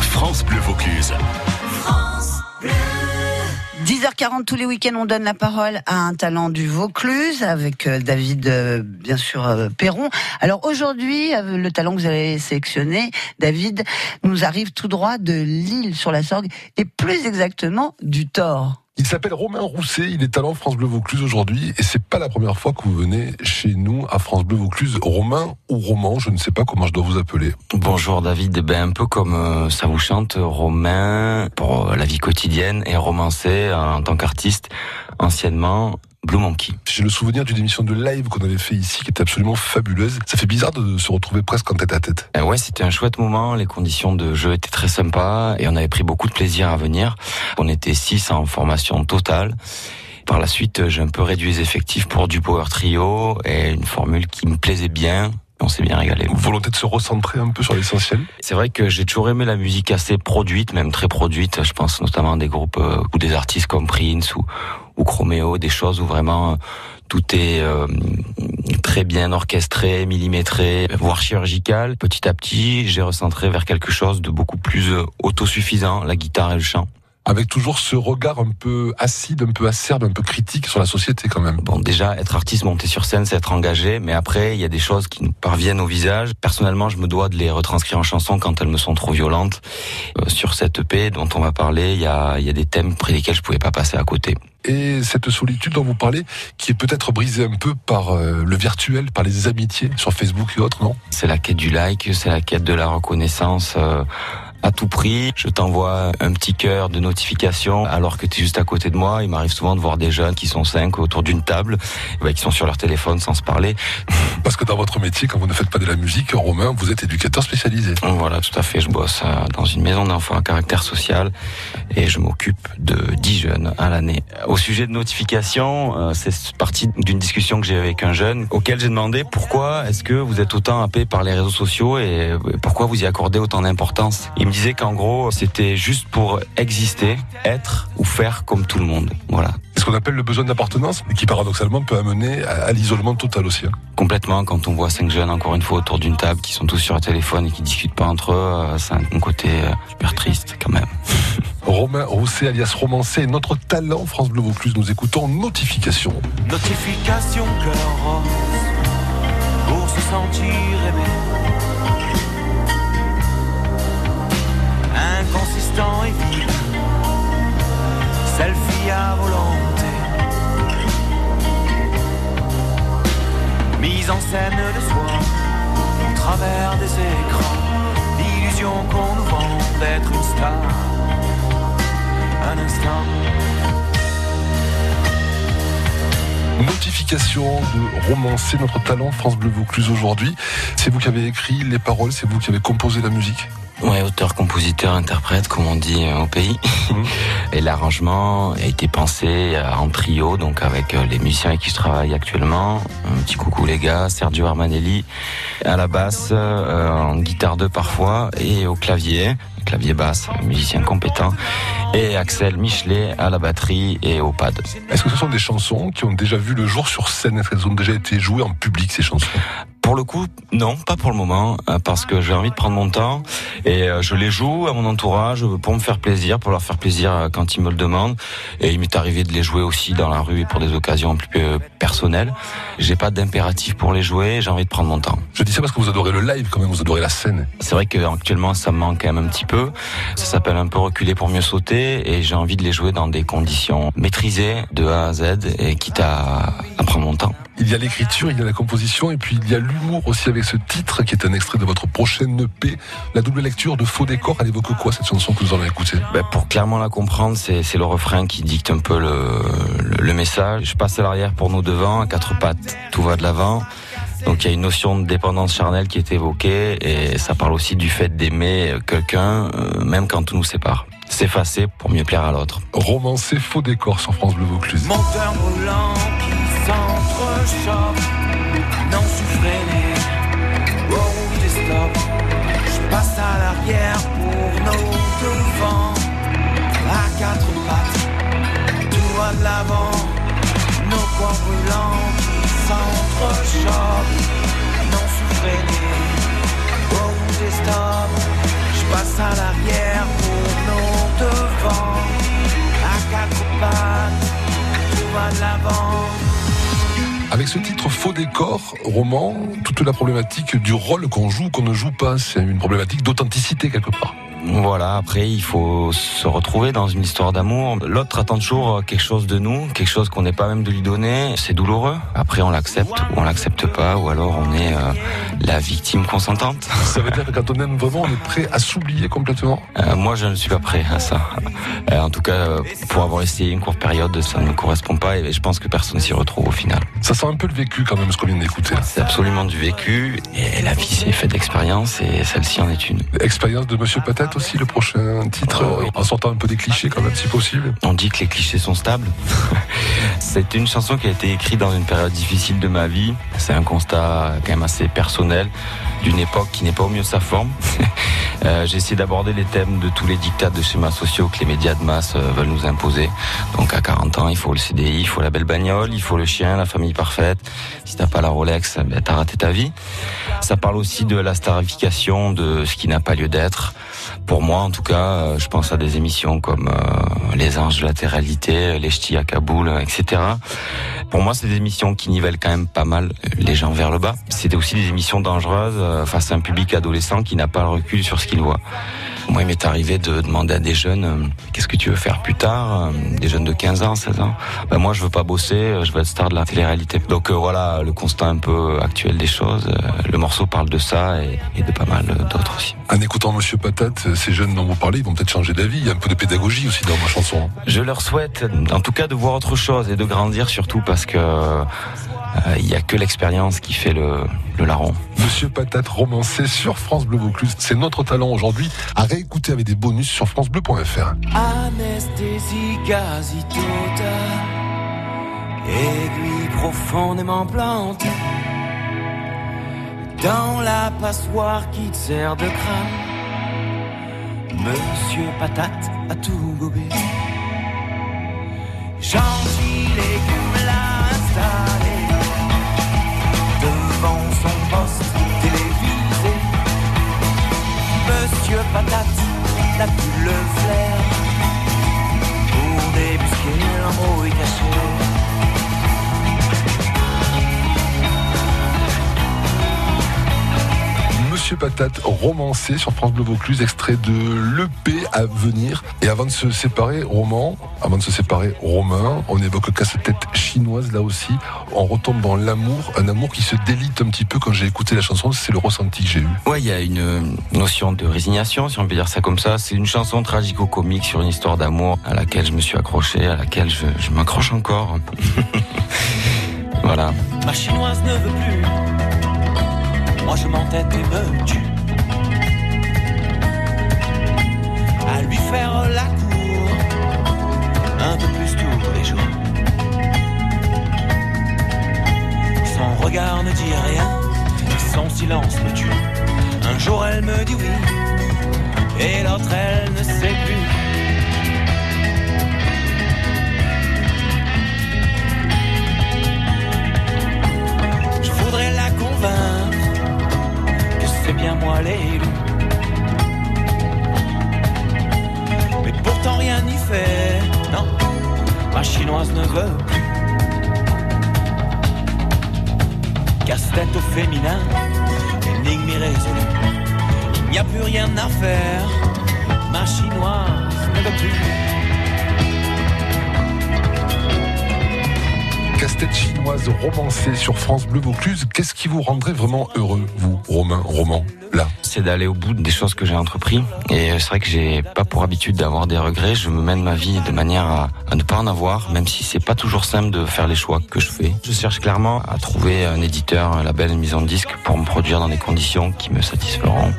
France Bleu Vaucluse. 10h40 tous les week-ends, on donne la parole à un talent du Vaucluse avec euh, David, euh, bien sûr, euh, Perron. Alors aujourd'hui, le talent que vous avez sélectionné, David, nous arrive tout droit de Lille sur la Sorgue et plus exactement du Thor. Il s'appelle Romain Rousset, il est talent France Bleu Vaucluse aujourd'hui et c'est pas la première fois que vous venez chez nous à France Bleu Vaucluse. Romain ou Roman, je ne sais pas comment je dois vous appeler. Bonjour David, ben un peu comme euh, ça vous chante, Romain pour euh, la vie quotidienne et romancé en tant qu'artiste anciennement Blue Monkey. J'ai le souvenir d'une émission de live qu'on avait fait ici qui était absolument fabuleuse. Ça fait bizarre de se retrouver presque en tête à tête. Euh, ouais, c'était un chouette moment. Les conditions de jeu étaient très sympas et on avait pris beaucoup de plaisir à venir. On était six en formation totale. Par la suite, j'ai un peu réduit les effectifs pour du power trio et une formule qui me plaisait bien. On s'est bien régalé. Volonté de se recentrer un peu sur l'essentiel? C'est vrai que j'ai toujours aimé la musique assez produite, même très produite. Je pense notamment à des groupes euh, ou des artistes comme Prince ou, ou Chromeo, des choses où vraiment euh, tout est euh, très bien orchestré, millimétré, voire chirurgical. Petit à petit, j'ai recentré vers quelque chose de beaucoup plus autosuffisant, la guitare et le chant avec toujours ce regard un peu acide, un peu acerbe, un peu critique sur la société quand même. Bon, déjà, être artiste, monter sur scène, c'est être engagé, mais après, il y a des choses qui nous parviennent au visage. Personnellement, je me dois de les retranscrire en chanson quand elles me sont trop violentes. Euh, sur cette EP dont on va parler, il y a, y a des thèmes près desquels je pouvais pas passer à côté. Et cette solitude dont vous parlez, qui est peut-être brisée un peu par euh, le virtuel, par les amitiés sur Facebook et autres, non? C'est la quête du like, c'est la quête de la reconnaissance. Euh, à tout prix. Je t'envoie un petit cœur de notification alors que tu es juste à côté de moi. Il m'arrive souvent de voir des jeunes qui sont cinq autour d'une table, bah, qui sont sur leur téléphone sans se parler. Parce que dans votre métier, quand vous ne faites pas de la musique, Romain, vous êtes éducateur spécialisé. Voilà, tout à fait. Je bosse euh, dans une maison d'enfants à caractère social et je m'occupe de 10 jeunes à l'année. Au sujet de notification, euh, c'est parti d'une discussion que j'ai avec un jeune auquel j'ai demandé pourquoi est-ce que vous êtes autant happé par les réseaux sociaux et pourquoi vous y accordez autant d'importance. Il me disait qu'en gros, c'était juste pour exister, être ou faire comme tout le monde. Voilà. Ce qu'on appelle le besoin d'appartenance, qui paradoxalement peut amener à, l'isolement total aussi. Hein. Complètement, quand on voit cinq jeunes encore une fois autour d'une table qui sont tous sur un téléphone et qui discutent pas entre eux, euh, c'est un côté euh, super triste quand même. Romain Rousset alias Romancé, notre talent France Bleu Vaucluse. Nous écoutons Notification. Notification cœur rose pour se sentir aimé À volonté. Mise en scène de soi, au travers des écrans. L'illusion qu'on nous vend d'être une star. Un instant. Notification de romancer notre talent France Bleu Vaucluse aujourd'hui. C'est vous qui avez écrit les paroles, c'est vous qui avez composé la musique Ouais, auteur, compositeur, interprète, comme on dit euh, au pays. Mhm. Et l'arrangement a été pensé euh, en trio, donc avec euh, les musiciens avec qui je travaille actuellement. Un petit coucou les gars, Sergio Armanelli à la basse, en guitare 2 parfois, et au clavier, clavier basse, musicien compétent, et Axel Michelet à la batterie et au pad. Est-ce que ce sont des chansons qui ont déjà vu le jour sur scène? Est-ce qu'elles ont déjà été jouées en public ces chansons? Pour le coup, non, pas pour le moment, euh, parce que j'ai envie de prendre mon temps et euh, je les joue à mon entourage pour me faire plaisir, pour leur faire plaisir euh, quand ils me le demandent. Et il m'est arrivé de les jouer aussi dans la rue pour des occasions plus personnelles. J'ai pas d'impératif pour les jouer, j'ai envie de prendre mon temps. Je dis ça parce que vous adorez le live quand même, vous adorez la scène. C'est vrai qu'actuellement ça me manque quand même un petit peu. Ça s'appelle un peu reculer pour mieux sauter et j'ai envie de les jouer dans des conditions maîtrisées de A à Z et quitte à, à prendre mon temps. Il y a l'écriture, il y a la composition et puis il y a l'humour aussi avec ce titre qui est un extrait de votre prochaine EP. La double lecture de Faux décor, elle évoque quoi cette chanson que vous en avez écoutée ben Pour clairement la comprendre, c'est le refrain qui dicte un peu le, le, message. Je passe à l'arrière pour nous devant, à quatre pattes, tout va de l'avant. Donc il y a une notion de dépendance charnelle qui est évoquée et ça parle aussi du fait d'aimer quelqu'un euh, même quand tout nous sépare. S'effacer pour mieux plaire à l'autre. Romancé faux décor sur France Bleu Vaucluse. Moteur brûlant qui s'entrechoque, non suffréné, au rouge des stops. Je passe à l'arrière pour nos devants, à quatre pattes, tout à de l'avant, nos corps brûlants qui s'entrechoquent, non suffréné, au rouge des stops. Avec ce titre Faux décor, roman, toute la problématique du rôle qu'on joue, qu'on ne joue pas, c'est une problématique d'authenticité quelque part. Voilà, après il faut se retrouver dans une histoire d'amour. L'autre attend toujours quelque chose de nous, quelque chose qu'on n'est pas même de lui donner. C'est douloureux. Après on l'accepte ou on l'accepte pas, ou alors on est euh, la victime consentante. Ça veut dire que quand on aime vraiment, on est prêt à s'oublier complètement? Euh, moi je ne suis pas prêt à ça. Euh, en tout cas, pour avoir essayé une courte période, ça ne me correspond pas et je pense que personne s'y retrouve au final. Ça sent un peu le vécu quand même ce qu'on vient d'écouter. C'est absolument du vécu et la vie c'est fait d'expérience et celle-ci en est une. Expérience de Monsieur Patate? Aussi, le prochain titre, Oh, oui. en sortant un peu des clichés quand même si possible. On dit que les clichés sont stables. C'est une chanson qui a été écrite dans une période difficile de ma vie. C'est un constat quand même assez personnel d'une époque qui n'est pas au mieux de sa forme. Euh, J'ai essayé d'aborder les thèmes de tous les dictats de schémas sociaux que les médias de masse euh, veulent nous imposer. Donc à 40 ans, il faut le CDI, il faut la belle bagnole, il faut le chien, la famille parfaite. Si t'as pas la Rolex, ben, t'as raté ta vie. Ça parle aussi de la starification de ce qui n'a pas lieu d'être. Pour moi, en tout cas, euh, je pense à des émissions comme euh, Les Anges de la Terre-Réalité, Les Ch'tis à Kaboul, euh, etc. Pour moi, c'est des émissions qui nivellent quand même pas mal les gens vers le bas. C'était aussi des émissions dangereuses face à un public adolescent qui n'a pas le recul sur ce qu'il voit. Moi, il m'est arrivé de demander à des jeunes qu'est-ce que tu veux faire plus tard, des jeunes de 15 ans, 16 ans? Ben moi, je veux pas bosser, je veux être star de la télé-réalité. Donc voilà, le constat un peu actuel des choses. Le morceau parle de ça et, et de pas mal d'autres aussi. En écoutant Monsieur Patate, ces jeunes dont vous parlez, ils vont peut-être changer d'avis. Il y a un peu de pédagogie aussi dans ma chanson. Je leur souhaite, en tout cas, de voir autre chose et de grandir surtout parce que euh, il y a que l'expérience qui fait le, le larron. Monsieur Patate romancé sur France Bleu Vaucluse. C'est notre talent aujourd'hui à réécouter avec des bonus sur francebleu.fr. Anesthésie quasi totale, aiguille profondément plantée dans la passoire qui te sert de crâne. Monsieur Patate a tout Monsieur Patate romancé sur France Bleu Vaucluse, extrait de l'EP à venir. Et avant de se séparer, Roman, avant de se séparer, Romain, on évoque casse-tête chinoise là aussi. On retombe dans l'amour, un amour qui se délite un petit peu quand j'ai écouté la chanson, c'est le ressenti que j'ai eu. Ouais, il y a une euh, notion de résignation, si on peut dire ça comme ça. C'est une chanson tragico-comique sur une histoire d'amour à laquelle je me suis accroché, à laquelle je, je m'accroche encore. voilà. Ma chinoise ne veut plus. Moi je m'entête et me tue. À lui faire la cour. Un peu plus tous les jours. Son regard ne dit rien. Son silence me tue. Un jour elle me dit oui. Et l'autre elle ne sait plus. Je voudrais la convaincre moi l'élu. Mais pourtant rien n'y fait, non, ma chinoise ne veut plus. Casse-tête au féminin, énigme irrésolue. Il n'y a plus rien à faire, ma chinoise ne veut plus. Casse-tête chinoise romancée sur France Bleu Vaucluse. Qu'est-ce qui vous rendrait vraiment heureux, vous, Romain, Roman, là c'est d'aller au bout des choses que j'ai entrepris. Et c'est vrai que j'ai pas pour habitude d'avoir des regrets. Je me mène ma vie de manière à, à ne pas en avoir, même si c'est pas toujours simple de faire les choix que je fais. Je cherche clairement à trouver un éditeur, un label, une maison de disque pour me produire dans des conditions qui me satisferont.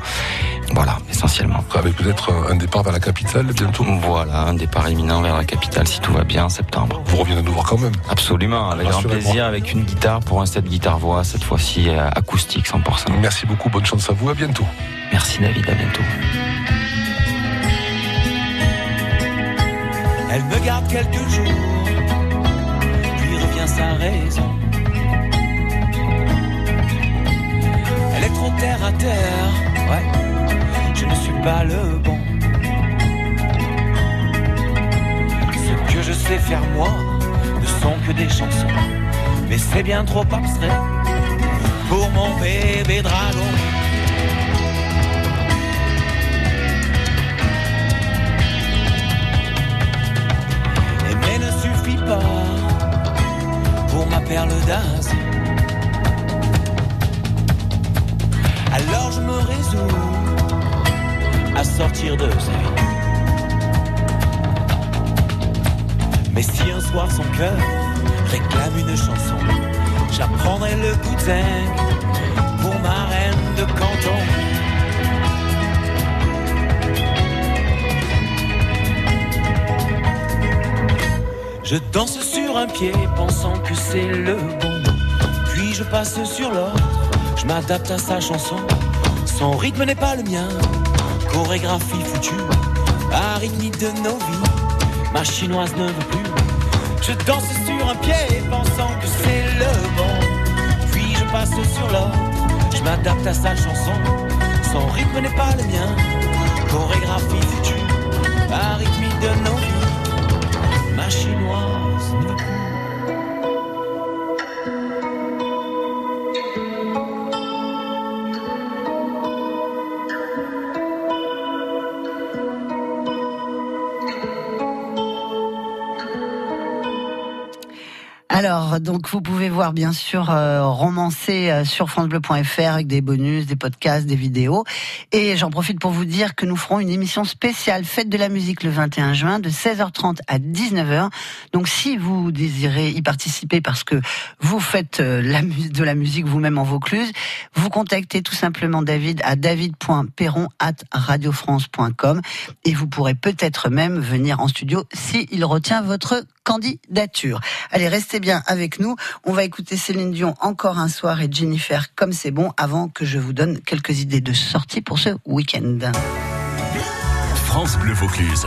Voilà, essentiellement. Avec peut-être un départ vers la capitale bientôt. Voilà, un départ imminent vers la capitale si tout va bien en septembre. Vous reviendrez nous voir quand même. Absolument, avec grand plaisir, avec une guitare pour un set guitare-voix, cette fois-ci euh, acoustique 100%. Merci beaucoup, bonne chance à vous, à bientôt. Merci David, à bientôt. Elle me garde quelques jours, puis revient sa raison. Elle est trop terre à terre, ouais, pas le bon. Ce que je sais faire moi ne sont que des chansons. mais c'est bien trop abstrait pour mon bébé dragon. Aimer ne suffit pas pour ma perle d'Asie. Alors je me résous à sortir de. Mais si un soir son cœur réclame une chanson, j'apprendrai le cousin pour ma reine de canton. Je danse sur un pied pensant que c'est le bon. Puis je passe sur l'autre, je m'adapte à sa chanson. Son rythme n'est pas le mien, chorégraphie foutue, arythmie de nos vies. Ma chinoise ne veut plus. Je danse sur un pied pensant que c'est le bon. Puis je passe sur l'autre, je m'adapte à sa chanson. Son rythme n'est pas le mien, chorégraphie foutue, arythmie de nos vies. Ma chinoise ne. Alors, donc vous pouvez voir bien sûr euh, romancer euh, sur francebleu.fr avec des bonus, des podcasts, des vidéos. Et j'en profite pour vous dire que nous ferons une émission spéciale Fête de la musique le 21 juin de 16h30 à 19h. Donc si vous désirez y participer parce que vous faites euh, de la musique vous-même en Vaucluse, vous contactez tout simplement David à david.perron at radiofrance.com et vous pourrez peut-être même venir en studio s'il retient votre candidature. Allez, restez bien avec nous. On va écouter Céline Dion encore un soir et Jennifer comme c'est bon avant que je vous donne quelques idées de sortie pour ce week-end. France Bleu Vaucluse.